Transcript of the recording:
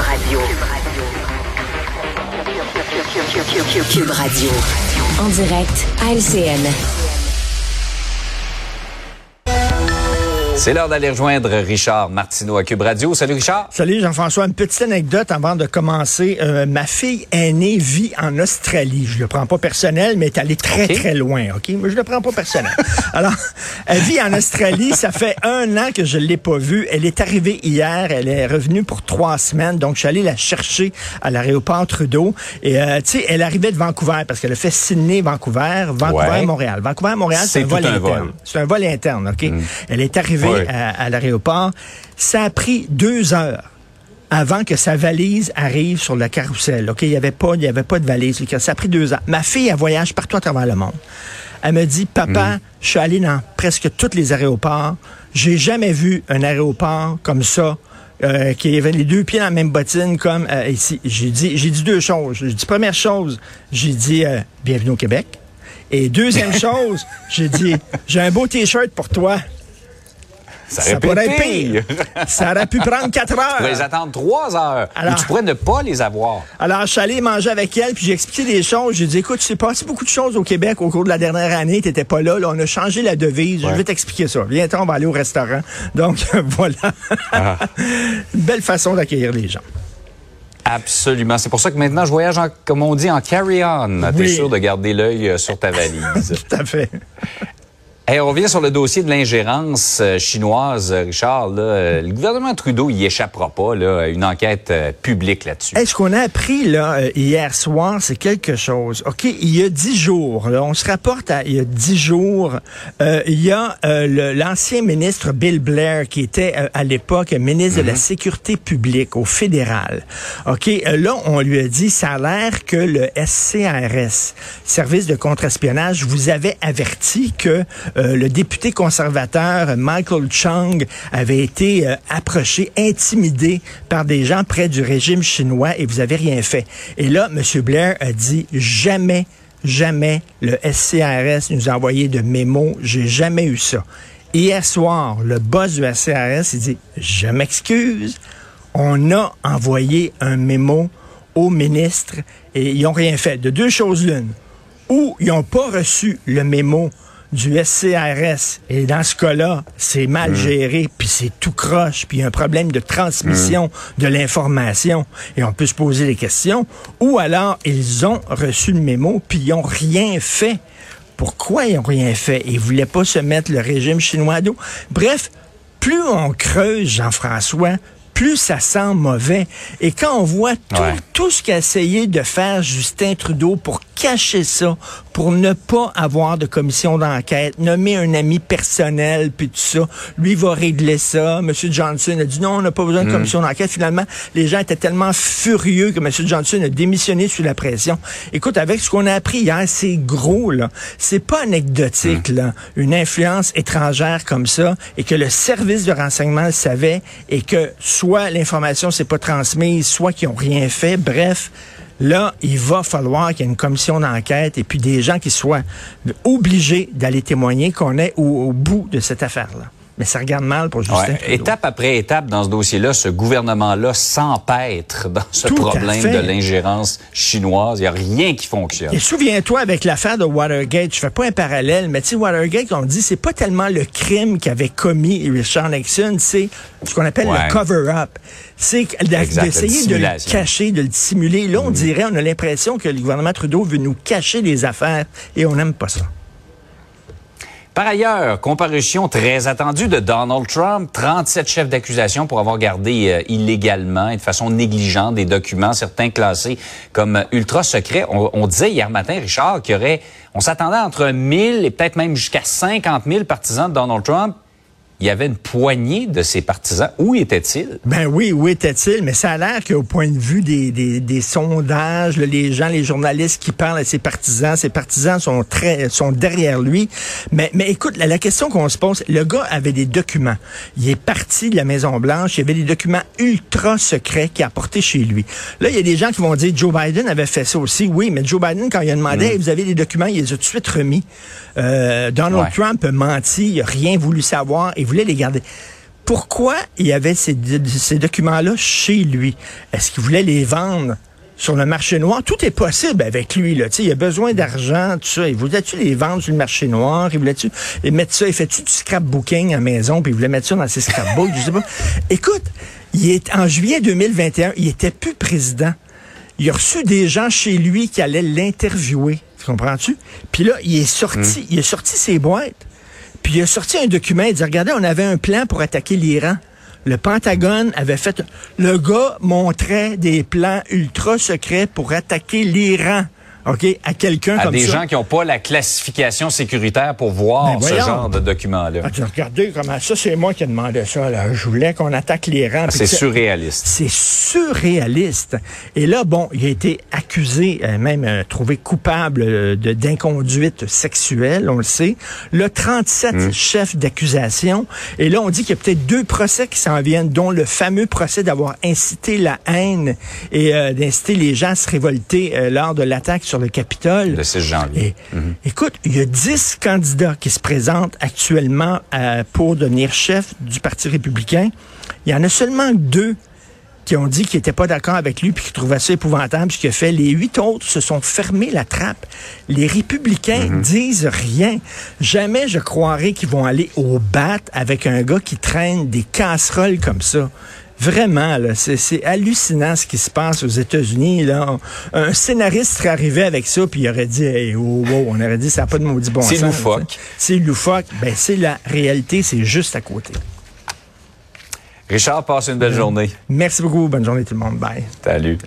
Radio. Cube Radio. En direct à LCN. C'est l'heure d'aller rejoindre Richard Martineau à Cube Radio. Salut Richard. Salut Jean-François. Une petite anecdote avant de commencer. Euh, ma fille aînée vit en Australie. Je le prends pas personnel, mais elle est allée très très loin. Ok, mais je le prends pas personnel. Alors, elle vit en Australie. Ça fait un an que je l'ai pas vue. Elle est arrivée hier. Elle est revenue pour trois semaines. Donc, je suis allé la chercher à l'aéroport Trudeau. Et euh, tu sais, elle arrivait de Vancouver parce qu'elle a fait Sydney-Vancouver, Ouais. Vancouver-Montréal. Vancouver-Montréal, c'est C'est un vol interne. Mm. C'est un vol interne. Ok? Elle est arrivée À, à l'aéroport. Ça a pris deux heures avant que sa valise arrive sur le carrousel. OK, il y avait pas, il y avait pas de valise. Ça a pris deux ans. Ma fille, elle voyage partout à travers le monde. Elle me dit, papa, Mm. je suis allé dans presque tous les aéroports. J'ai jamais vu un aéroport comme ça. euh, qui avait les deux pieds dans la même bottine comme euh, ici. J'ai dit, j'ai dit deux choses. J'ai dit première chose, j'ai dit euh, bienvenue au Québec. Et deuxième chose, j'ai dit j'ai un beau t-shirt pour toi. Ça, Ça aurait pu pourrait être pire. Ça aurait pu prendre quatre Tu pourrais les heures. attendre trois heures. Alors- tu pourrais ne pas les avoir. Alors, je suis allé manger avec elle, puis j'ai expliqué des choses. J'ai dit, écoute, tu sais passé beaucoup de choses au Québec au cours de la dernière année. T'étais pas là. Là, on a changé la devise. Je vais t'expliquer ça. Viens, on va aller au restaurant. Donc, voilà. Ah. Une belle façon d'accueillir les gens. Absolument. C'est pour ça que maintenant, je voyage, en, comme on dit, en carry-on. T'es Oui. sûr de garder l'œil euh, sur ta valise. Tout à fait. Hey, on revient sur le dossier de l'ingérence euh, chinoise, euh, Richard. Là, le gouvernement Trudeau y échappera pas là, à une enquête euh, publique là-dessus. Hey, ce qu'on a appris là hier soir, c'est quelque chose. OK, il y a dix jours, là, on se rapporte à il y a dix jours, euh, il y a euh, l'ancien ministre Bill Blair qui était à l'époque ministre de la Sécurité publique au fédéral. OK, là, on lui a dit, ça a l'air que le SCRS, Service de contre-espionnage, vous avait averti que euh, le député conservateur Michael Chung avait été euh, approché, intimidé par des gens près du régime chinois et vous avez rien fait. Et là, M. Blair a dit jamais, jamais le SCRS nous a envoyé de mémo. J'ai jamais eu ça. Hier soir, le boss du SCRS, il dit, je m'excuse, on a envoyé un mémo au ministre et ils n'ont rien fait. De deux choses l'une. Ou ils n'ont pas reçu le mémo du SCRS. Et dans ce cas-là, c'est mal géré, puis c'est tout croche, puis il y a un problème de transmission de l'information. Et on peut se poser des questions. Ou alors, ils ont reçu le mémo, puis ils n'ont rien fait. Pourquoi ils n'ont rien fait? Ils voulaient pas se mettre le régime chinois à dos. Bref, plus on creuse, Jean-François, plus ça sent mauvais. Et quand on voit tout, Ouais. tout ce qu'a essayé de faire Justin Trudeau pour cacher ça, pour ne pas avoir de commission d'enquête, nommer un ami personnel, puis tout ça, lui va régler ça. M. Johnson a dit non, on n'a pas besoin de commission d'enquête. Finalement, les gens étaient tellement furieux que M. Johnson a démissionné sous la pression. Écoute, avec ce qu'on a appris hier, c'est gros, là. C'est pas anecdotique, là. Une influence étrangère comme ça, et que le service de renseignement le savait, et que soit l'information s'est pas transmise, soit qu'ils ont rien fait. Bref, là, il va falloir qu'il y ait une commission d'enquête et puis des gens qui soient obligés d'aller témoigner qu'on est au, bout de cette affaire-là. Mais ça regarde mal pour Justin Ouais. Trudeau. Étape après étape dans ce dossier-là, ce gouvernement-là s'empêtre dans ce Tout problème de l'ingérence chinoise. Il n'y a rien qui fonctionne. Et souviens-toi, avec l'affaire de Watergate, je fais pas un parallèle, mais tu sais, Watergate, on dit, c'est pas tellement le crime qu'avait commis Richard Nixon, c'est ce qu'on appelle Ouais. le cover-up. C'est d'essayer de le cacher, de le dissimuler. Là, on dirait, on a l'impression que le gouvernement Trudeau veut nous cacher des affaires et on n'aime pas ça. Par ailleurs, comparution très attendue de Donald Trump, 37 chefs d'accusation pour avoir gardé euh, illégalement et de façon négligente des documents, certains classés comme ultra secrets. On, on disait hier matin, Richard, qu'il y aurait, on s'attendait entre 1000 et peut-être même jusqu'à 50 000 partisans de Donald Trump. Il y avait une poignée de ces partisans. Où étaient-ils? Ben oui, où était-il? Mais ça a l'air qu'au point de vue des, des, des sondages, là, les gens, les journalistes qui parlent à ses partisans, ses partisans sont très sont derrière lui. Mais, mais écoute, la, la question qu'on se pose, le gars avait des documents. Il est parti de la Maison Blanche, il y avait des documents ultra secrets qu'il a apportés chez lui. Là, il y a des gens qui vont dire Joe Biden avait fait ça aussi. Oui, mais Joe Biden, quand il a demandé, Hey, vous avez des documents, il les a tout de suite remis. Euh, Donald Ouais. Trump a menti, il a rien voulu savoir, il voulait les garder Pourquoi il y avait ces, ces documents-là chez lui? Est-ce qu'il voulait les vendre sur le marché noir? Tout est possible avec lui. Là. il a besoin d'argent, tout ça. Il voulait-tu les vendre sur le marché noir? Il voulait-tu mettre ça? Il fait-tu du scrapbooking à maison? Puis il voulait mettre ça dans ses scrapbooks? je sais pas. Écoute, il est, en juillet 2021, il était plus président. Il a reçu des gens chez lui qui allaient l'interviewer. Tu comprends-tu? Puis là, il est sorti, hmm. il a sorti ses boîtes. Puis il a sorti un document. Il dit, regardez, on avait un plan pour attaquer l'Iran le Pentagone avait fait... Le gars montrait des plans ultra secrets pour attaquer l'Iran. OK, à quelqu'un comme ça. À des gens qui n'ont pas la classification sécuritaire pour voir ben, ce genre de document-là. Ah, regardez comment ça, c'est moi qui ai demandé ça. Là. Je voulais qu'on attaque l'Iran. Ah, c'est surréaliste. C'est surréaliste. Et là, bon, il a été accusé, euh, même euh, trouvé coupable euh, d'inconduite sexuelle, on le sait. Là, 37 hmm. chefs d'accusation. Et là, on dit qu'il y a peut-être deux procès qui s'en viennent, dont le fameux procès d'avoir incité la haine et d'inciter les gens à se révolter lors de l'attaque sur le Capitole. Le 6 janvier. Mhm. Écoute, il y a 10 candidats qui se présentent actuellement euh, pour devenir chef du Parti républicain. Il y en a seulement deux qui ont dit qu'ils n'étaient pas d'accord avec lui puis qui trouvaient ça épouvantable ce qu'il a fait. Les huit autres se sont fermés la trappe. Les républicains mhm. disent rien. Jamais je croirais qu'ils vont aller au bat avec un gars qui traîne des casseroles comme ça. Vraiment, c'est hallucinant ce qui se passe aux États-Unis. Là. Un scénariste serait arrivé avec ça, puis il aurait dit, hey, oh, oh, on aurait dit, ça n'a pas de maudit bon sens. C'est loufoque. C'est loufoque. Ben, c'est la réalité, c'est juste à côté. Richard, passe une belle journée. Merci beaucoup. Bonne journée tout le monde. Bye. Salut.